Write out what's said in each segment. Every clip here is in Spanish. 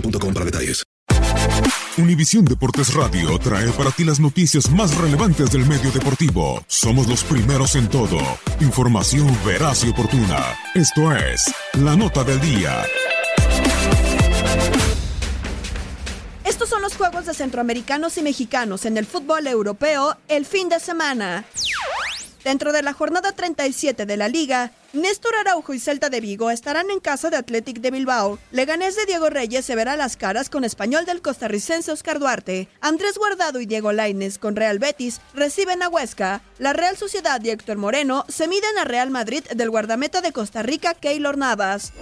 boostmobile.com. Univisión Deportes Radio trae para ti las noticias más relevantes del medio deportivo. Somos los primeros en todo. Información veraz y oportuna. Esto es La Nota del Día. Estos son los juegos de centroamericanos y mexicanos en el fútbol europeo el fin de semana. Dentro de la jornada 37 de la liga, Néstor Araujo y Celta de Vigo estarán en casa de Athletic de Bilbao. Leganés de Diego Reyes se verá las caras con español del costarricense Oscar Duarte. Andrés Guardado y Diego Laines con Real Betis reciben a Huesca. La Real Sociedad y Héctor Moreno se miden a Real Madrid del guardameta de Costa Rica Keylor Navas.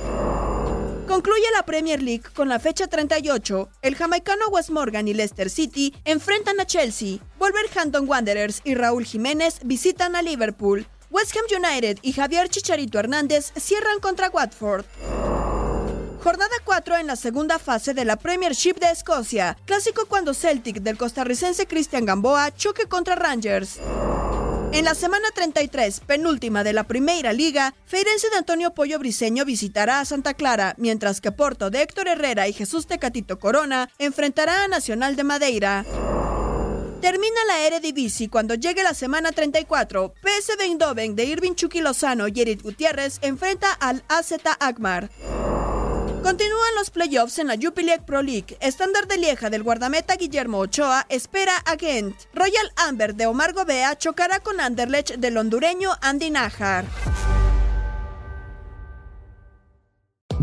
Concluye la Premier League con la fecha 38. El jamaicano Wes Morgan y Leicester City enfrentan a Chelsea. Wolverhampton Wanderers y Raúl Jiménez visitan a Liverpool. West Ham United y Javier Chicharito Hernández cierran contra Watford. Jornada 4 en la segunda fase de la Premiership de Escocia. Clásico cuando Celtic del costarricense Cristian Gamboa choque contra Rangers. En la semana 33, penúltima de la Primera Liga, Feirense de Antonio Pollo Briseño visitará a Santa Clara, mientras que Porto de Héctor Herrera y Jesús Tecatito Corona enfrentará a Nacional de Madeira. Termina la Eredivisie cuando llegue la semana 34. PSV Eindhoven de Irving Chucky Lozano y Eric Gutiérrez enfrenta al AZ Akmar. Continúan los playoffs en la Jupiler Pro League. Estándar de Lieja del guardameta Guillermo Ochoa espera a Gent. Royal Amber de Omar Gobea chocará con Anderlecht del hondureño Andy Najar.